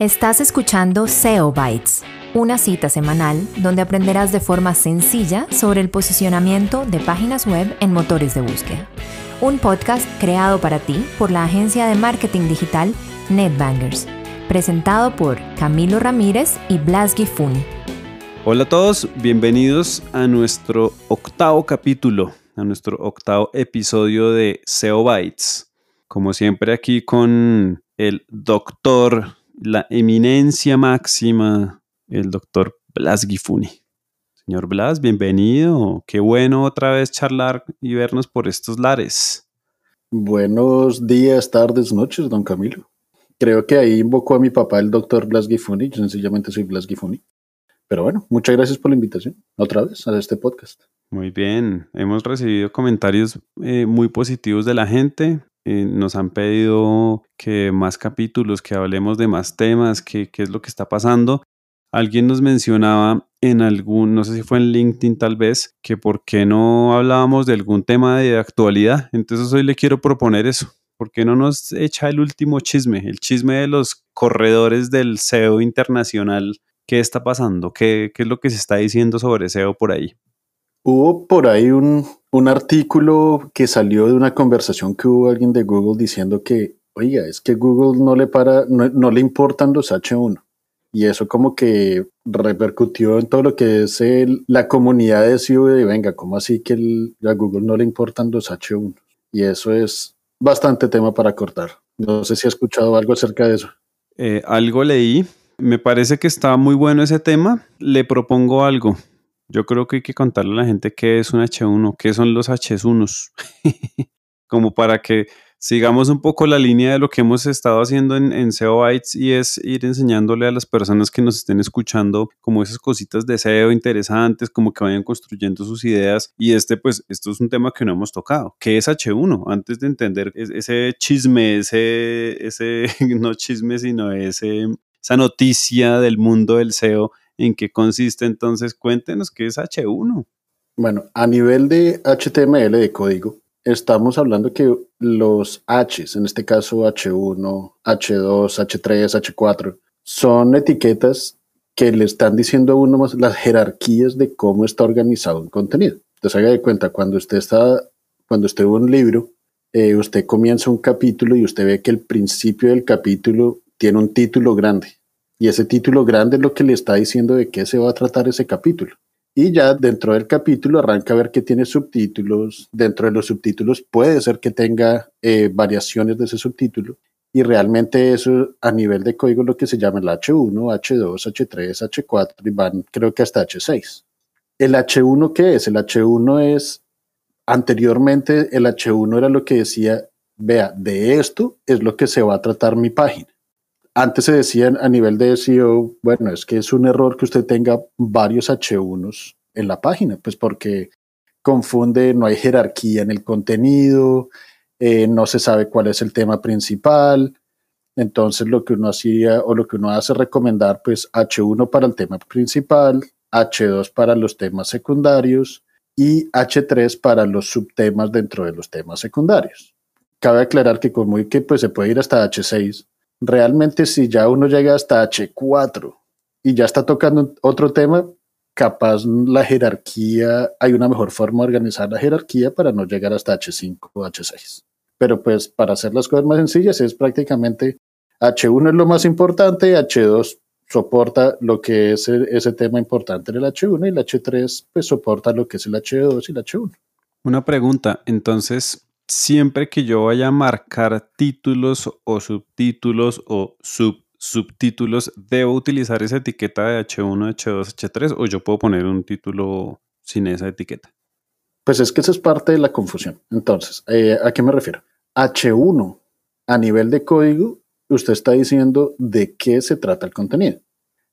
Estás escuchando SEO Bytes, una cita semanal donde aprenderás de forma sencilla sobre el posicionamiento de páginas web en motores de búsqueda. Un podcast creado para ti por la agencia de marketing digital NetBangers, presentado por Camilo Ramírez y Blas Gifuni. Hola a todos, bienvenidos a nuestro octavo capítulo, a nuestro octavo episodio de SEO Bytes. Como siempre aquí con el doctor la eminencia máxima, el doctor Blas Gifuni. Señor Blas, bienvenido. Qué bueno otra vez charlar y vernos por estos lares. Buenos días, tardes, noches, don Camilo. Creo que ahí invocó a mi papá, el doctor Blas Gifuni. Yo sencillamente soy Blas Gifuni. Pero bueno, muchas gracias por la invitación otra vez a este podcast. Muy bien, hemos recibido comentarios eh, muy positivos de la gente. Eh, nos han pedido que más capítulos, que hablemos de más temas, que qué es lo que está pasando. Alguien nos mencionaba en algún, no sé si fue en LinkedIn tal vez, que por qué no hablábamos de algún tema de actualidad. Entonces hoy le quiero proponer eso. ¿Por qué no nos echa el último chisme? El chisme de los corredores del SEO internacional. ¿Qué está pasando? ¿Qué, qué es lo que se está diciendo sobre SEO por ahí? Hubo por ahí un, un artículo que salió de una conversación que hubo alguien de Google diciendo que, oiga, es que Google no le para, no, le importan los H1. Y eso como que repercutió en todo lo que es la comunidad de SEO de, venga, ¿cómo así que a Google no le importan los H1? Y eso es bastante tema para cortar. No sé si ha escuchado algo acerca de eso. Eh, algo leí. Me parece que está muy bueno ese tema. Le propongo algo. Yo creo que hay que contarle a la gente qué es un H1, qué son los H1s, como para que sigamos un poco la línea de lo que hemos estado haciendo en, en, SEO Bytes y es ir enseñándole a las personas que nos estén escuchando como esas cositas de SEO interesantes, como que vayan construyendo sus ideas. Y este, pues, esto es un tema que no hemos tocado. ¿Qué es H1? Antes de entender ese chisme, ese, ese no chisme, sino ese, esa noticia del mundo del SEO en qué consiste entonces. Cuéntenos qué es H1. Bueno, a nivel de HTML de código, estamos hablando que los Hs, en este caso H1, H2, H3, H4, son etiquetas que le están diciendo a uno más las jerarquías de cómo está organizado un contenido. Entonces haga de cuenta, cuando usted está, cuando usted ve un libro, eh, usted comienza un capítulo y usted ve que el principio del capítulo tiene un título grande. Y ese título grande es lo que le está diciendo de qué se va a tratar ese capítulo. Y ya dentro del capítulo arranca a ver que tiene subtítulos. Dentro de los subtítulos puede ser que tenga eh, variaciones de ese subtítulo. Y realmente eso a nivel de código es lo que se llama el H1, H2, H3, H4 y van creo que hasta H6. ¿El H1 qué es? El H1 es, anteriormente el H1 era lo que decía, vea, de esto es lo que se va a tratar mi página. Antes se decía a nivel de SEO, bueno, es que es un error que usted tenga varios H1s en la página, pues porque confunde, no hay jerarquía en el contenido, eh, no se sabe cuál es el tema principal. Entonces lo que uno hacía o lo que uno hace es recomendar pues H1 para el tema principal, H2 para los temas secundarios y H3 para los subtemas dentro de los temas secundarios. Cabe aclarar que con muy que pues se puede ir hasta H6 realmente si ya uno llega hasta H4 y ya está tocando otro tema, capaz la jerarquía, hay una mejor forma de organizar la jerarquía para no llegar hasta H5 o H6. Pero pues para hacer las cosas más sencillas es prácticamente H1 es lo más importante, H2 soporta lo que es ese tema importante en el H1 y el H3 pues soporta lo que es el H2 y el H1. Una pregunta, entonces, siempre que yo vaya a marcar títulos o subtítulos o sub subtítulos, ¿debo utilizar esa etiqueta de H1, H2, H3 o yo puedo poner un título sin esa etiqueta? Pues es que esa es parte de la confusión. Entonces, eh, ¿a qué me refiero? H1, a nivel de código, usted está diciendo de qué se trata el contenido.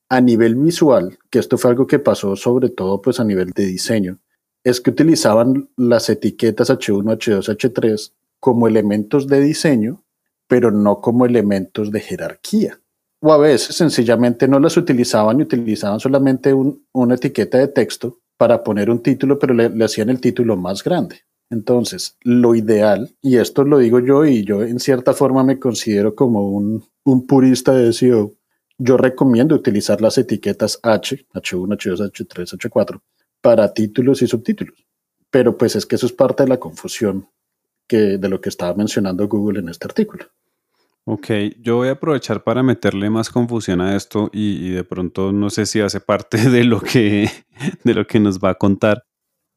A nivel visual, que esto fue algo que pasó sobre todo pues a nivel de diseño, es que utilizaban las etiquetas H1, H2, H3 como elementos de diseño, pero no como elementos de jerarquía. O a veces sencillamente no las utilizaban y utilizaban solamente una etiqueta de texto para poner un título, pero le, hacían el título más grande. Entonces, lo ideal, y esto lo digo yo y yo en cierta forma me considero como un, un purista de SEO, yo recomiendo utilizar las etiquetas H, H1, H2, H3, H4 para títulos y subtítulos. Pero pues es que eso es parte de la confusión que, de lo que estaba mencionando Google en este artículo. Ok, yo voy a aprovechar para meterle más confusión a esto y, y, de pronto no sé si hace parte de lo, que, de lo que nos va a contar.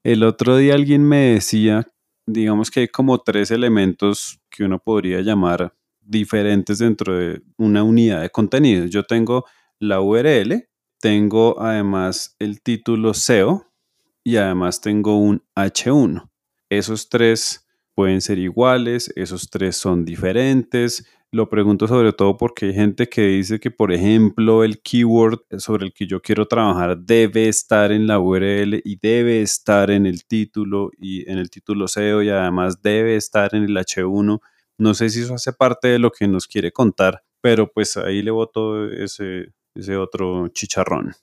El otro día alguien me decía, digamos que hay como tres elementos que uno podría llamar diferentes dentro de una unidad de contenido. Yo tengo la URL, tengo además el título SEO y además tengo un H1. Esos tres pueden ser iguales, esos tres son diferentes. Lo pregunto sobre todo porque hay gente que dice que, por ejemplo, el keyword sobre el que yo quiero trabajar debe estar en la URL y debe estar en el título y en el título SEO y además debe estar en el H1 no sé si eso hace parte de lo que nos quiere contar, pero pues ahí le voto ese, ese otro chicharrón.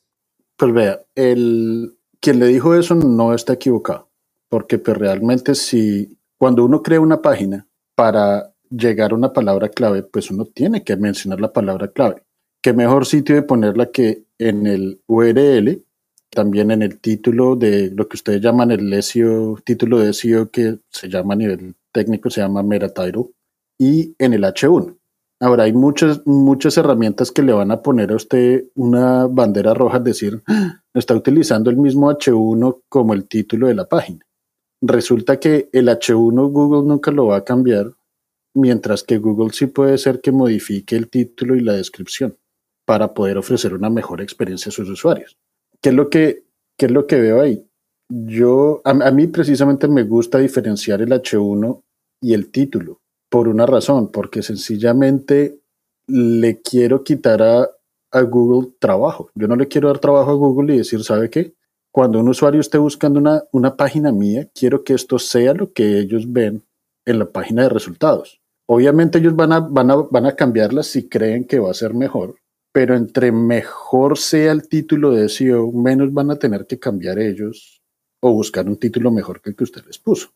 Pues vea, el, quien le dijo eso no está equivocado, porque pues realmente si cuando uno crea una página para llegar a una palabra clave, pues uno tiene que mencionar la palabra clave. ¿Qué mejor sitio de ponerla que en el URL, también en el título de lo que ustedes llaman el SEO, título de SEO que se llama a nivel técnico, se llama meta title, y en el H1. Ahora, hay muchas, muchas herramientas que le van a poner a usted una bandera roja, es decir, ah, está utilizando el mismo H1 como el título de la página. Resulta que el H1 Google nunca lo va a cambiar, mientras que Google sí puede ser que modifique el título y la descripción para poder ofrecer una mejor experiencia a sus usuarios. ¿Qué es lo que, qué es lo que veo ahí? Yo, a, a mí precisamente me gusta diferenciar el H1 y el título por una razón, porque sencillamente le quiero quitar a, Google trabajo. Yo no le quiero dar trabajo a Google y decir, ¿sabe qué? Cuando un usuario esté buscando una, una página mía, quiero que esto sea lo que ellos ven en la página de resultados. Obviamente ellos van a, van a, van a cambiarla si creen que va a ser mejor, pero entre mejor sea el título de SEO, menos van a tener que cambiar ellos o buscar un título mejor que el que usted les puso.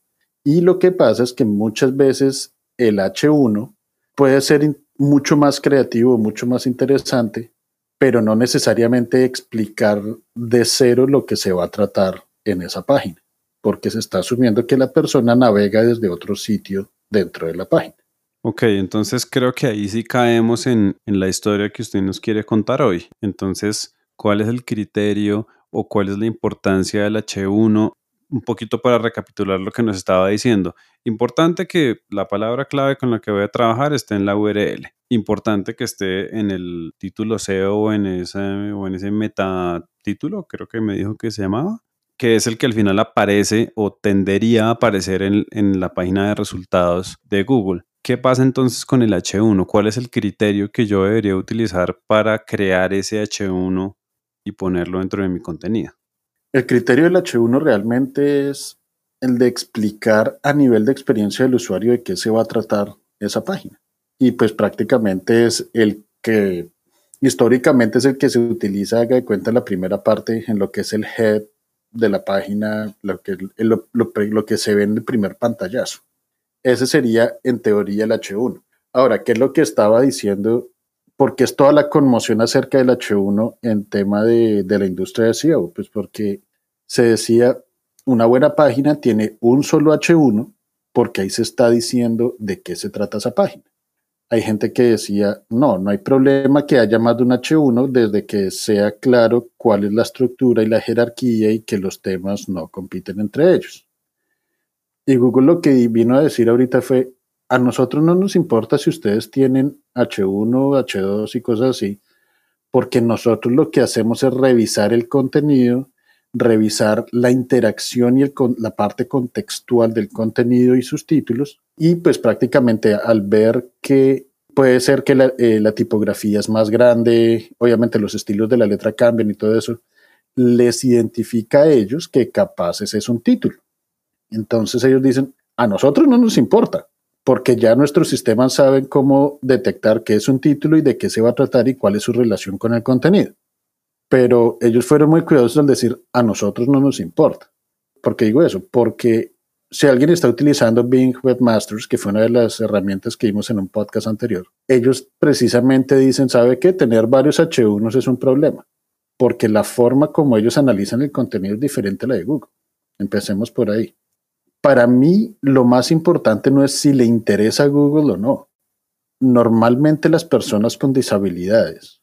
Y lo que pasa es que muchas veces el H1 puede ser mucho más creativo, mucho más interesante, pero no necesariamente explicar de cero lo que se va a tratar en esa página, porque se está asumiendo que la persona navega desde otro sitio dentro de la página. Ok, entonces creo que ahí sí caemos en, en la historia que usted nos quiere contar hoy. Entonces, ¿cuál es el criterio o cuál es la importancia del H1 un poquito para recapitular lo que nos estaba diciendo. Importante que la palabra clave con la que voy a trabajar esté en la URL. Importante que esté en el título SEO o en ese, o en ese metatítulo, creo que me dijo que se llamaba, que es el que al final aparece o tendería a aparecer en, en la página de resultados de Google. ¿Qué pasa entonces con el H1? ¿Cuál es el criterio que yo debería utilizar para crear ese H1 y ponerlo dentro de mi contenido? El criterio del H1 realmente es el de explicar a nivel de experiencia del usuario de qué se va a tratar esa página. Y pues prácticamente es el que históricamente es el que se utiliza, haga de cuenta, la primera parte en lo que es el head de la página, lo que, lo, lo que se ve en el primer pantallazo. Ese sería en teoría el H1. Ahora, ¿qué es lo que estaba diciendo porque es toda la conmoción acerca del H1 en tema de, de, la industria de SEO? Pues porque se decía, una buena página tiene un solo H1 porque ahí se está diciendo de qué se trata esa página. Hay gente que decía, no, no hay problema que haya más de un H1 desde que sea claro cuál es la estructura y la jerarquía y que los temas no compiten entre ellos. Y Google lo que vino a decir ahorita fue, a nosotros no nos importa si ustedes tienen H1, H2 y cosas así, porque nosotros lo que hacemos es revisar el contenido, revisar la interacción y la parte contextual del contenido y sus títulos, y pues prácticamente al ver que puede ser que la, eh, la tipografía es más grande, obviamente los estilos de la letra cambian y todo eso, les identifica a ellos que capaz ese es un título. Entonces ellos dicen, a nosotros no nos importa, porque ya nuestros sistemas saben cómo detectar qué es un título y de qué se va a tratar y cuál es su relación con el contenido. Pero ellos fueron muy cuidadosos al decir, a nosotros no nos importa. ¿Por qué digo eso? Porque si alguien está utilizando Bing Webmasters, que fue una de las herramientas que vimos en un podcast anterior, ellos precisamente dicen, ¿sabe qué? Tener varios H1s es un problema, porque la forma como ellos analizan el contenido es diferente a la de Google. Empecemos por ahí. Para mí, lo más importante no es si le interesa a Google o no. Normalmente las personas con disabilidades,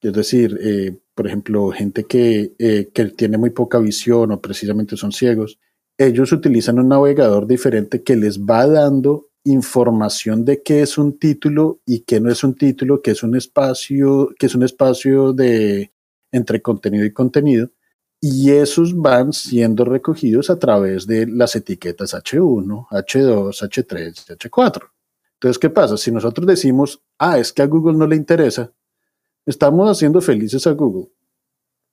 es decir, eh, por ejemplo, gente que, eh, que tiene muy poca visión o precisamente son ciegos, ellos utilizan un navegador diferente que les va dando información de qué es un título y qué no es un título, qué es un espacio, que es un espacio de entre contenido y contenido, y esos van siendo recogidos a través de las etiquetas H1, H2, H3, H4. Entonces, ¿qué pasa? Si nosotros decimos, ah, es que a Google no le interesa, Estamos haciendo felices a Google,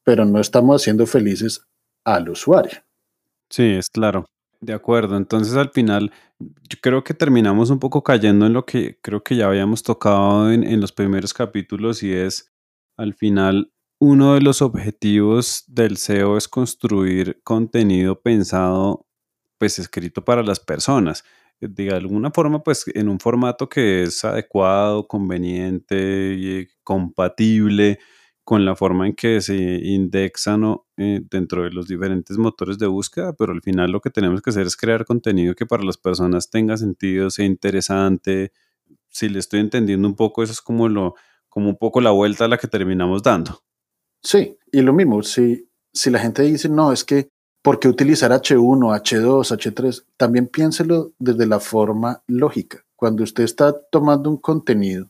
pero no estamos haciendo felices al usuario. Sí, es claro. De acuerdo. Entonces al final yo creo que terminamos un poco cayendo en lo que creo que ya habíamos tocado en, en los primeros capítulos y es al final uno de los objetivos del SEO es construir contenido pensado, pues escrito para las personas de alguna forma, pues en un formato que es adecuado, conveniente y compatible con la forma en que se indexan eh, dentro de los diferentes motores de búsqueda, pero al final lo que tenemos que hacer es crear contenido que para las personas tenga sentido, sea interesante. Si le estoy entendiendo un poco, eso es como lo, como un poco la vuelta a la que terminamos dando. Sí, y lo mismo, si, si la gente dice, no, es que ¿Por qué utilizar H1, H2, H3? También piénselo desde la forma lógica. Cuando usted está tomando un contenido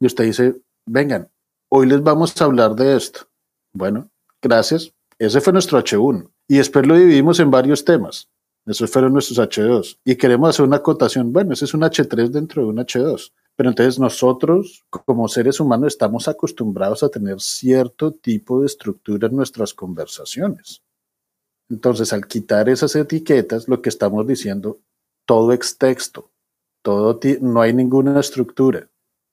y usted dice, vengan, hoy les vamos a hablar de esto. Bueno, gracias. Ese fue nuestro H1. Y después lo dividimos en varios temas. Esos fueron nuestros H2. Y queremos hacer una acotación. Bueno, ese es un H3 dentro de un H2. Pero entonces nosotros, como seres humanos, estamos acostumbrados a tener cierto tipo de estructura en nuestras conversaciones. Entonces, al quitar esas etiquetas, lo que estamos diciendo, todo es texto, todo no hay ninguna estructura.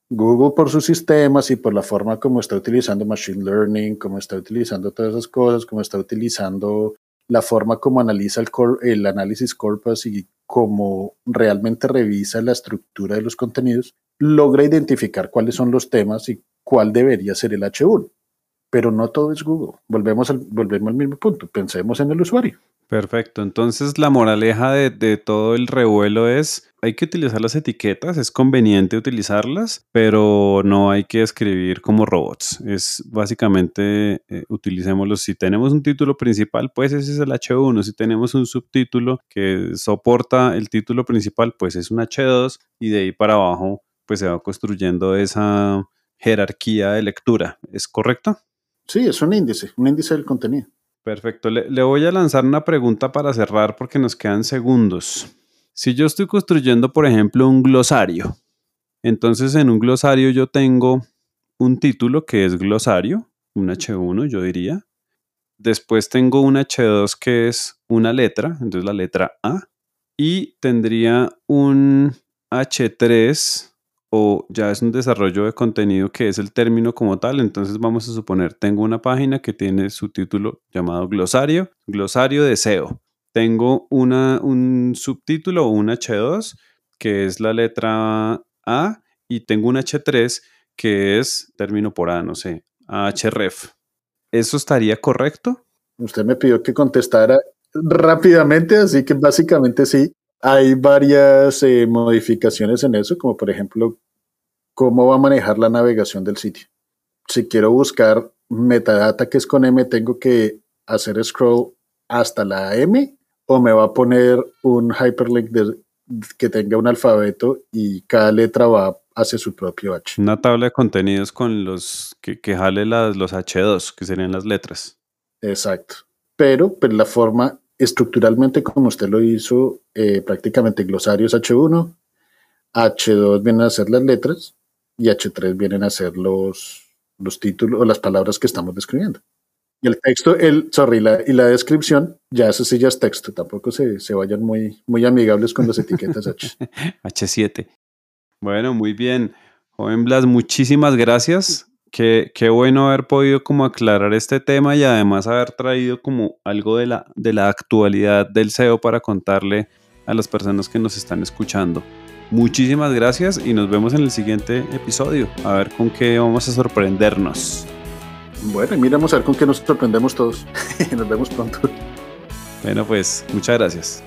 Google por sus sistemas y por la forma como está utilizando Machine Learning, como está utilizando todas esas cosas, como está utilizando la forma como analiza el, el análisis corpus y cómo realmente revisa la estructura de los contenidos, logra identificar cuáles son los temas y cuál debería ser el H1 pero no todo es Google. Volvemos al, volvemos al mismo punto, pensemos en el usuario. Perfecto, entonces la moraleja de, todo el revuelo es, hay que utilizar las etiquetas, es conveniente utilizarlas, pero no hay que escribir como robots. Es básicamente, eh, utilicémoslos, si tenemos un título principal, pues ese es el H1, si tenemos un subtítulo que soporta el título principal, pues es un H2 y de ahí para abajo, pues se va construyendo esa jerarquía de lectura, ¿es correcto? Sí, es un índice, un índice del contenido. Perfecto. Le, voy a lanzar una pregunta para cerrar porque nos quedan segundos. Si yo estoy construyendo, por ejemplo, un glosario, entonces en un glosario yo tengo un título que es glosario, un H1 yo diría. Después tengo un H2 que es una letra, entonces la letra A. Y tendría un H3 ya es un desarrollo de contenido que es el término como tal. Entonces vamos a suponer, tengo una página que tiene su título llamado glosario, glosario de SEO. Tengo una, un subtítulo o un H2 que es la letra A y tengo un H3 que es término por A, no sé, href. ¿Eso estaría correcto? Usted me pidió que contestara rápidamente, así que básicamente sí. Hay varias eh, modificaciones en eso, como por ejemplo, cómo va a manejar la navegación del sitio. Si quiero buscar metadata que es con M, tengo que hacer scroll hasta la M o me va a poner un hyperlink que tenga un alfabeto y cada letra va hacia su propio H. Una tabla de contenidos con los que, que jale las, los H2, que serían las letras. Exacto. Pero pues, la forma estructuralmente como usted lo hizo, eh, prácticamente glosarios H1, H2 vienen a ser las letras y H3 vienen a ser los, los títulos o las palabras que estamos describiendo. Y el texto, el, sorry, la, y la descripción, ya eso sí ya es texto, tampoco se, se vayan muy, muy amigables con las etiquetas H. H7. Bueno, muy bien. Joven Blas, muchísimas gracias. Qué, qué, bueno haber podido como aclarar este tema y además haber traído como algo de la, de la actualidad del SEO para contarle a las personas que nos están escuchando. Muchísimas gracias y nos vemos en el siguiente episodio. A ver con qué vamos a sorprendernos. Bueno, y miramos a ver con qué nos sorprendemos todos. nos vemos pronto. Bueno, pues muchas gracias.